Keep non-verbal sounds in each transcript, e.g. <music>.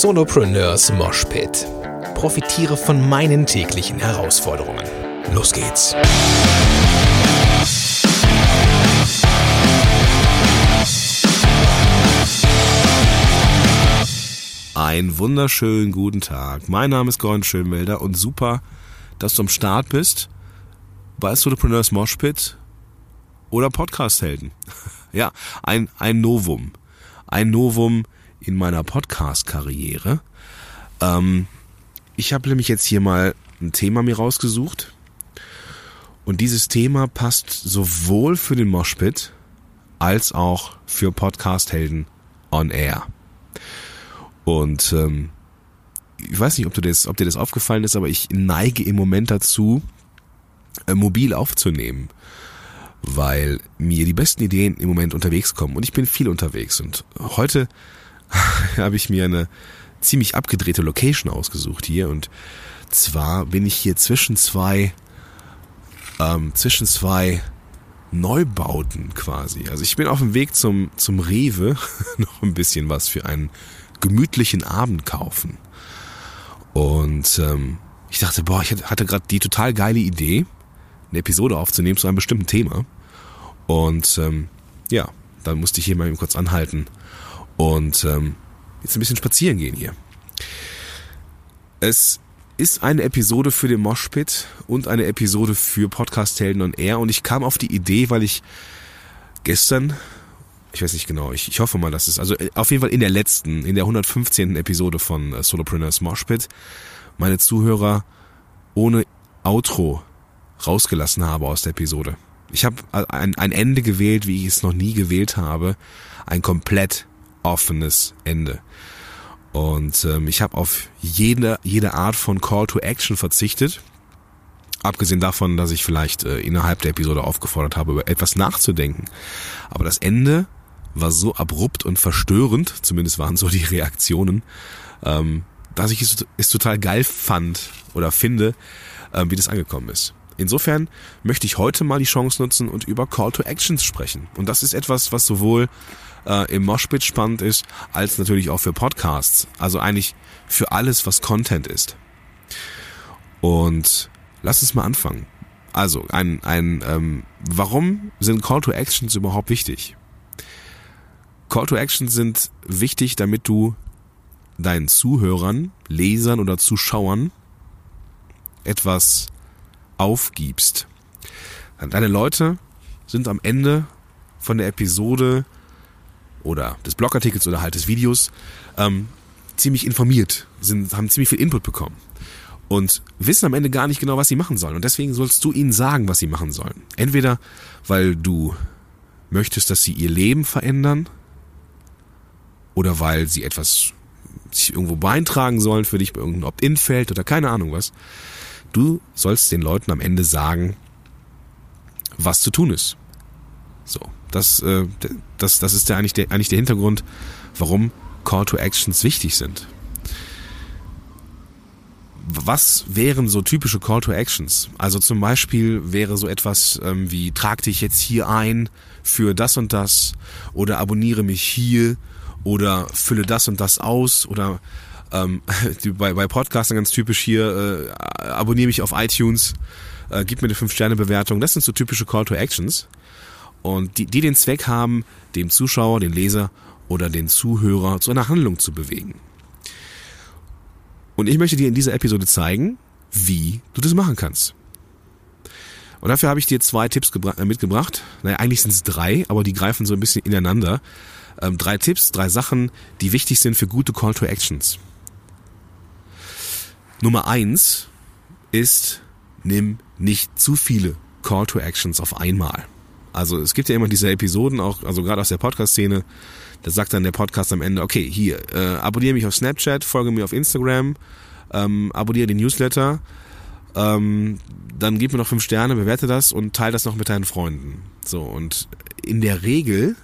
Solopreneurs Moshpit. Profitiere von meinen täglichen Herausforderungen. Los geht's. Ein wunderschönen guten Tag. Mein Name ist Gordon Schönwelder und super, dass du am Start bist bei Solopreneurs Moshpit oder Podcast-Helden. <laughs> Ja, ein, ein Novum. Ein Novum in meiner Podcast-Karriere. Ähm, ich habe nämlich jetzt hier mal ein Thema mir rausgesucht. Und dieses Thema passt sowohl für den Moshpit als auch für Podcast-Helden on Air. Und ähm, ich weiß nicht, ob, du das, ob dir das aufgefallen ist, aber ich neige im Moment dazu, äh, mobil aufzunehmen, weil mir die besten Ideen im Moment unterwegs kommen. Und ich bin viel unterwegs. Und heute <laughs> habe ich mir eine ziemlich abgedrehte Location ausgesucht hier. Und zwar bin ich hier zwischen zwei, ähm, zwischen zwei Neubauten quasi. Also ich bin auf dem Weg zum, zum Rewe, <laughs> noch ein bisschen was für einen gemütlichen Abend kaufen. Und ähm, ich dachte, boah, ich hatte gerade die total geile Idee, eine Episode aufzunehmen zu einem bestimmten Thema. Und ähm, ja, dann musste ich hier mal eben kurz anhalten und ähm, jetzt ein bisschen spazieren gehen hier. Es ist eine Episode für den Moshpit und eine Episode für Podcast Helden on Air und ich kam auf die Idee, weil ich gestern, ich weiß nicht genau, ich, ich hoffe mal, dass es, also äh, auf jeden Fall in der letzten, in der 115. Episode von äh, Solopreneurs Moshpit meine Zuhörer ohne Outro rausgelassen habe aus der Episode. Ich habe ein, ein Ende gewählt, wie ich es noch nie gewählt habe. Ein komplett offenes Ende. Und ähm, ich habe auf jede, jede Art von Call to Action verzichtet. Abgesehen davon, dass ich vielleicht äh, innerhalb der Episode aufgefordert habe, über etwas nachzudenken. Aber das Ende war so abrupt und verstörend, zumindest waren so die Reaktionen, ähm, dass ich es, es total geil fand oder finde, äh, wie das angekommen ist. Insofern möchte ich heute mal die Chance nutzen und über Call to Actions sprechen. Und das ist etwas, was sowohl äh, im Moshpit spannend ist, als natürlich auch für Podcasts. Also eigentlich für alles, was Content ist. Und lass uns mal anfangen. Also, ein, ein ähm, warum sind Call to Actions überhaupt wichtig? Call to Actions sind wichtig, damit du deinen Zuhörern, Lesern oder Zuschauern etwas aufgibst. Deine Leute sind am Ende von der Episode oder des Blogartikels oder halt des Videos ähm, ziemlich informiert, sind, haben ziemlich viel Input bekommen und wissen am Ende gar nicht genau, was sie machen sollen. Und deswegen sollst du ihnen sagen, was sie machen sollen. Entweder, weil du möchtest, dass sie ihr Leben verändern oder weil sie etwas sich irgendwo beitragen sollen für dich bei irgendeinem Opt-in-Feld oder keine Ahnung was. Du sollst den Leuten am Ende sagen, was zu tun ist. So, das, äh, das, das ist der, eigentlich, der, eigentlich der Hintergrund, warum Call to Actions wichtig sind. Was wären so typische Call to Actions? Also zum Beispiel wäre so etwas ähm, wie trag dich jetzt hier ein für das und das oder abonniere mich hier oder fülle das und das aus oder ähm, <laughs> bei, bei Podcastern ganz typisch hier, äh, abonniere mich auf iTunes, äh, gib mir eine 5-Sterne-Bewertung. Das sind so typische Call to Actions. Und die, die den Zweck haben, dem Zuschauer, den Leser oder den Zuhörer zu einer Handlung zu bewegen. Und ich möchte dir in dieser Episode zeigen, wie du das machen kannst. Und dafür habe ich dir zwei Tipps äh, mitgebracht. Naja, eigentlich sind es drei, aber die greifen so ein bisschen ineinander. Ähm, drei Tipps, drei Sachen, die wichtig sind für gute Call to Actions. Nummer eins ist, nimm nicht zu viele Call to Actions auf einmal. Also es gibt ja immer diese Episoden, auch also gerade aus der Podcast-Szene, da sagt dann der Podcast am Ende, okay, hier, äh, abonniere mich auf Snapchat, folge mir auf Instagram, ähm, abonniere den Newsletter, ähm, dann gib mir noch fünf Sterne, bewerte das und teile das noch mit deinen Freunden. So, und in der Regel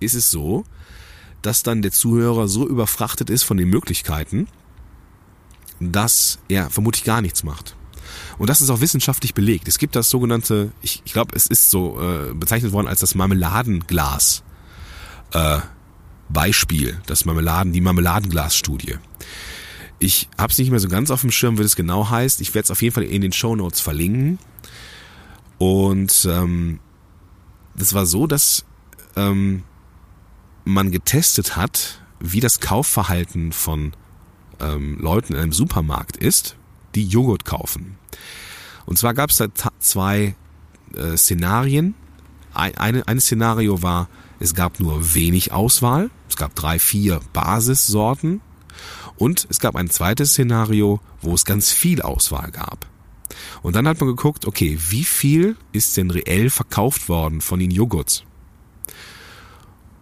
ist es so, dass dann der Zuhörer so überfrachtet ist von den Möglichkeiten, dass er vermutlich gar nichts macht. Und das ist auch wissenschaftlich belegt. Es gibt das sogenannte, ich, ich glaube, es ist so äh, bezeichnet worden als das Marmeladenglas äh, Beispiel, das Marmeladen, die Marmeladenglasstudie. Ich habe es nicht mehr so ganz auf dem Schirm, wie das genau heißt. Ich werde es auf jeden Fall in den Show Notes verlinken. Und ähm, das war so, dass ähm, man getestet hat, wie das Kaufverhalten von ähm, Leuten in einem Supermarkt ist, die Joghurt kaufen. Und zwar gab es da zwei äh, Szenarien. Ein, eine, ein Szenario war, es gab nur wenig Auswahl. Es gab drei, vier Basissorten. Und es gab ein zweites Szenario, wo es ganz viel Auswahl gab. Und dann hat man geguckt, okay, wie viel ist denn reell verkauft worden von den Joghurts?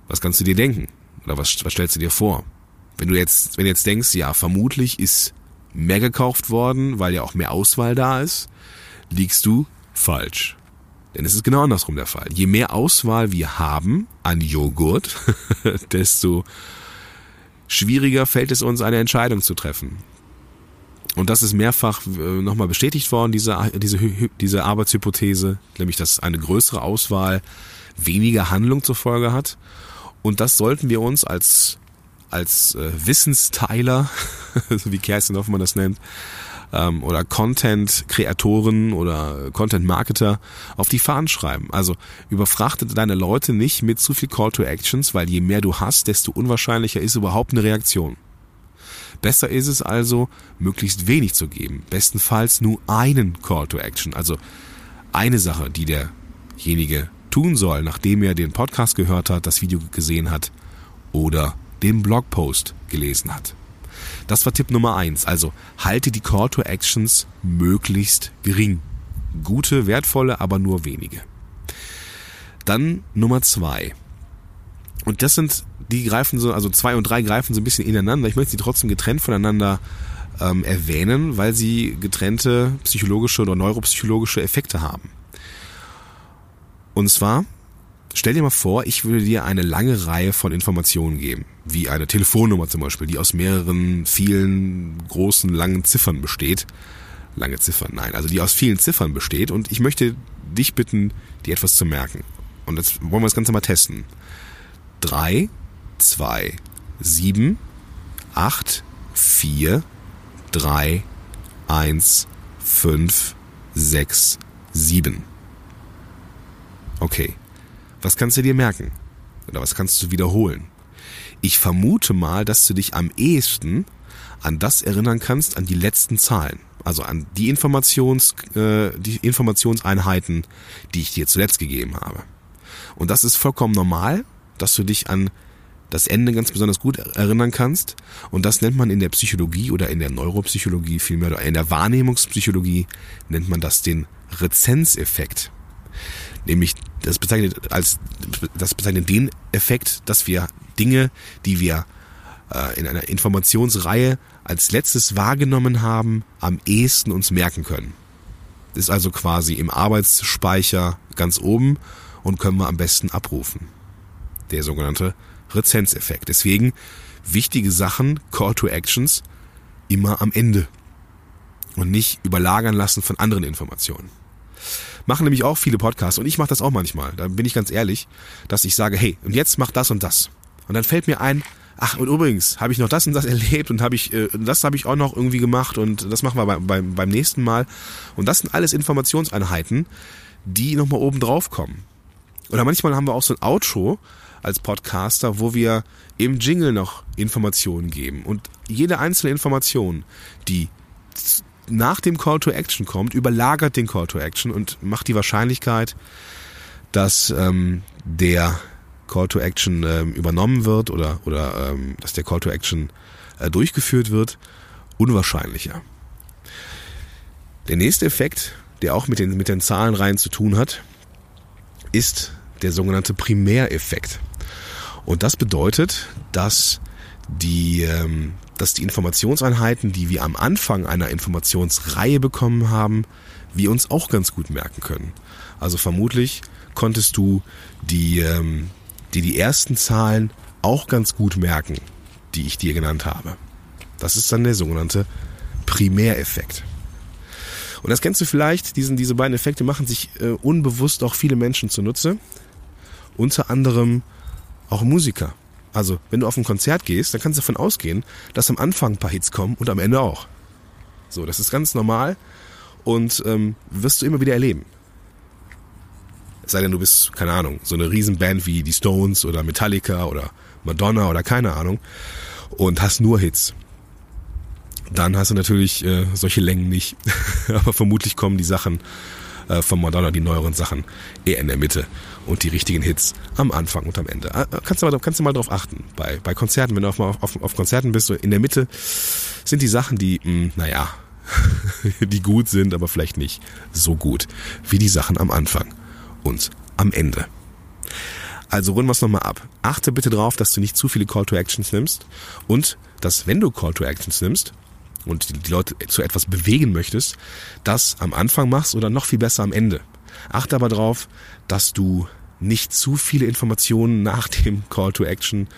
Was kannst du dir denken? Oder was, was stellst du dir vor? Wenn du jetzt, wenn du jetzt denkst, ja, vermutlich ist mehr gekauft worden, weil ja auch mehr Auswahl da ist, liegst du falsch. Denn es ist genau andersrum der Fall. Je mehr Auswahl wir haben an Joghurt, <laughs> desto schwieriger fällt es uns, eine Entscheidung zu treffen. Und das ist mehrfach äh, nochmal bestätigt worden, diese, diese, diese Arbeitshypothese, nämlich dass eine größere Auswahl weniger Handlung zur Folge hat. Und das sollten wir uns als, als äh, Wissensteiler, <laughs> wie Kerstin Hoffmann das nennt, ähm, oder Content-Kreatoren oder Content-Marketer auf die Fahnen schreiben. Also überfrachte deine Leute nicht mit zu viel Call to Actions, weil je mehr du hast, desto unwahrscheinlicher ist überhaupt eine Reaktion. Besser ist es also, möglichst wenig zu geben. Bestenfalls nur einen Call to Action, also eine Sache, die derjenige tun soll, nachdem er den Podcast gehört hat, das Video gesehen hat oder den Blogpost gelesen hat. Das war Tipp Nummer eins. Also halte die Call to Actions möglichst gering. Gute, wertvolle, aber nur wenige. Dann Nummer zwei. Und das sind, die greifen so, also zwei und drei greifen so ein bisschen ineinander. Ich möchte sie trotzdem getrennt voneinander ähm, erwähnen, weil sie getrennte psychologische oder neuropsychologische Effekte haben. Und zwar Stell dir mal vor, ich würde dir eine lange Reihe von Informationen geben, wie eine Telefonnummer zum Beispiel, die aus mehreren, vielen großen, langen Ziffern besteht. Lange Ziffern, nein, also die aus vielen Ziffern besteht und ich möchte dich bitten, dir etwas zu merken. Und jetzt wollen wir das Ganze mal testen. 3, 2, 7, 8, 4, 3, 1, 5, 6, 7. Okay. Was kannst du dir merken? Oder was kannst du wiederholen? Ich vermute mal, dass du dich am ehesten an das erinnern kannst, an die letzten Zahlen. Also an die Informations, äh, die Informationseinheiten, die ich dir zuletzt gegeben habe. Und das ist vollkommen normal, dass du dich an das Ende ganz besonders gut erinnern kannst. Und das nennt man in der Psychologie oder in der Neuropsychologie vielmehr oder in der Wahrnehmungspsychologie nennt man das den Rezenzeffekt. Nämlich das bezeichnet als das bezeichnet den Effekt, dass wir Dinge, die wir äh, in einer Informationsreihe als letztes wahrgenommen haben, am ehesten uns merken können. Ist also quasi im Arbeitsspeicher ganz oben und können wir am besten abrufen. Der sogenannte Rezenzeffekt. Deswegen wichtige Sachen, Call to Actions, immer am Ende und nicht überlagern lassen von anderen Informationen machen nämlich auch viele Podcasts und ich mache das auch manchmal. Da bin ich ganz ehrlich, dass ich sage, hey, und jetzt mach das und das. Und dann fällt mir ein, ach und übrigens habe ich noch das und das <laughs> erlebt und habe ich äh, das habe ich auch noch irgendwie gemacht und das machen wir beim, beim, beim nächsten Mal. Und das sind alles Informationseinheiten, die nochmal oben drauf kommen. Oder manchmal haben wir auch so ein Outro als Podcaster, wo wir im Jingle noch Informationen geben. Und jede einzelne Information, die nach dem Call to Action kommt, überlagert den Call to Action und macht die Wahrscheinlichkeit, dass ähm, der Call to Action ähm, übernommen wird oder, oder ähm, dass der Call to Action äh, durchgeführt wird, unwahrscheinlicher. Der nächste Effekt, der auch mit den, mit den Zahlenreihen zu tun hat, ist der sogenannte Primäreffekt. Und das bedeutet, dass die, ähm, dass die Informationseinheiten, die wir am Anfang einer Informationsreihe bekommen haben, wir uns auch ganz gut merken können. Also vermutlich konntest du die, ähm, die, die ersten Zahlen auch ganz gut merken, die ich dir genannt habe. Das ist dann der sogenannte Primäreffekt. Und das kennst du vielleicht, diesen, diese beiden Effekte machen sich äh, unbewusst auch viele Menschen zunutze. Unter anderem auch Musiker. Also, wenn du auf ein Konzert gehst, dann kannst du davon ausgehen, dass am Anfang ein paar Hits kommen und am Ende auch. So, das ist ganz normal und ähm, wirst du immer wieder erleben. Es sei denn, du bist, keine Ahnung, so eine Riesenband wie die Stones oder Metallica oder Madonna oder keine Ahnung und hast nur Hits. Dann hast du natürlich äh, solche Längen nicht. <laughs> Aber vermutlich kommen die Sachen äh, von Madonna, die neueren Sachen, eher in der Mitte und die richtigen Hits am Anfang und am Ende. Äh, kannst, du mal, kannst du mal drauf achten. Bei, bei Konzerten, wenn du auf, auf, auf Konzerten bist, so in der Mitte sind die Sachen, die, mh, hm, naja, <laughs> die gut sind, aber vielleicht nicht so gut wie die Sachen am Anfang und am Ende. Also runden wir es nochmal ab. Achte bitte darauf, dass du nicht zu viele Call to Actions nimmst und dass, wenn du Call to Actions nimmst, und die Leute zu etwas bewegen möchtest, das am Anfang machst oder noch viel besser am Ende. Achte aber darauf, dass du nicht zu viele Informationen <laughs> nach dem Call to Action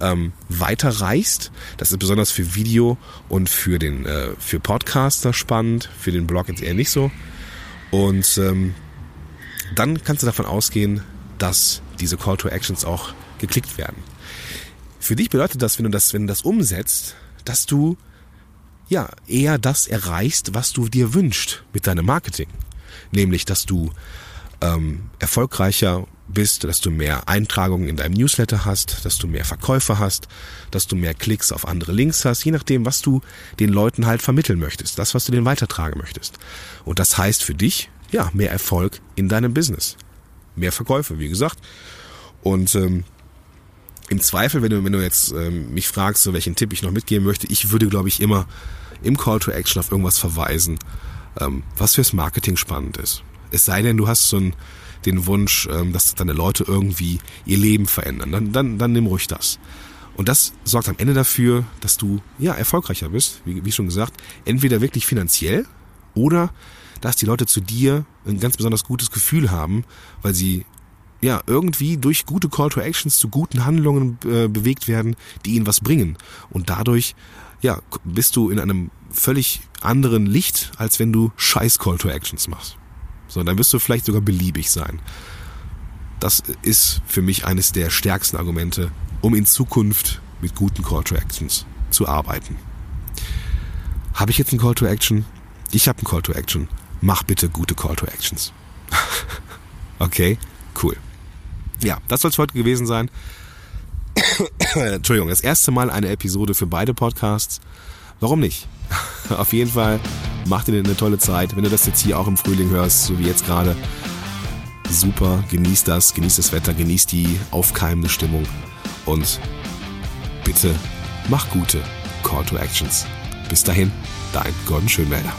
ähm, weiterreichst. Das ist besonders für Video und für den äh, für Podcaster spannend, für den Blog jetzt eher nicht so. Und ähm, dann kannst du davon ausgehen, dass diese Call to Actions auch geklickt werden. Für dich bedeutet das, wenn du das, wenn du das umsetzt, dass du ja, eher das erreichst, was du dir wünschst mit deinem Marketing. Nämlich, dass du ähm, erfolgreicher bist, dass du mehr Eintragungen in deinem Newsletter hast, dass du mehr Verkäufer hast, dass du mehr Klicks auf andere Links hast, je nachdem, was du den Leuten halt vermitteln möchtest, das, was du denen weitertragen möchtest. Und das heißt für dich, ja, mehr Erfolg in deinem Business. Mehr Verkäufe, wie gesagt. Und ähm, im Zweifel, wenn du, wenn du jetzt ähm, mich fragst, so welchen Tipp ich noch mitgeben möchte, ich würde, glaube ich, immer im Call to Action auf irgendwas verweisen, ähm, was fürs Marketing spannend ist. Es sei denn, du hast so einen, den Wunsch, ähm, dass deine Leute irgendwie ihr Leben verändern. Dann, dann, dann nimm ruhig das. Und das sorgt am Ende dafür, dass du ja erfolgreicher bist, wie, wie schon gesagt, entweder wirklich finanziell oder dass die Leute zu dir ein ganz besonders gutes Gefühl haben, weil sie ja irgendwie durch gute Call to Actions zu guten Handlungen äh, bewegt werden, die ihnen was bringen. Und dadurch ja, bist du in einem völlig anderen Licht, als wenn du scheiß Call to Actions machst. So, dann wirst du vielleicht sogar beliebig sein. Das ist für mich eines der stärksten Argumente, um in Zukunft mit guten Call to Actions zu arbeiten. Habe ich jetzt einen Call to Action? Ich habe einen Call to Action. Mach bitte gute Call to Actions. <laughs> okay, cool. Ja, das soll es heute gewesen sein. <coughs> Entschuldigung, das erste Mal eine Episode für beide Podcasts. Warum nicht? <laughs> Auf jeden Fall macht ihr eine tolle Zeit. Wenn du das jetzt hier auch im Frühling hörst, so wie jetzt gerade, super, genießt das, genießt das Wetter, genießt die aufkeimende Stimmung und bitte mach gute Call to Actions. Bis dahin, dein Gordon Schönwälder.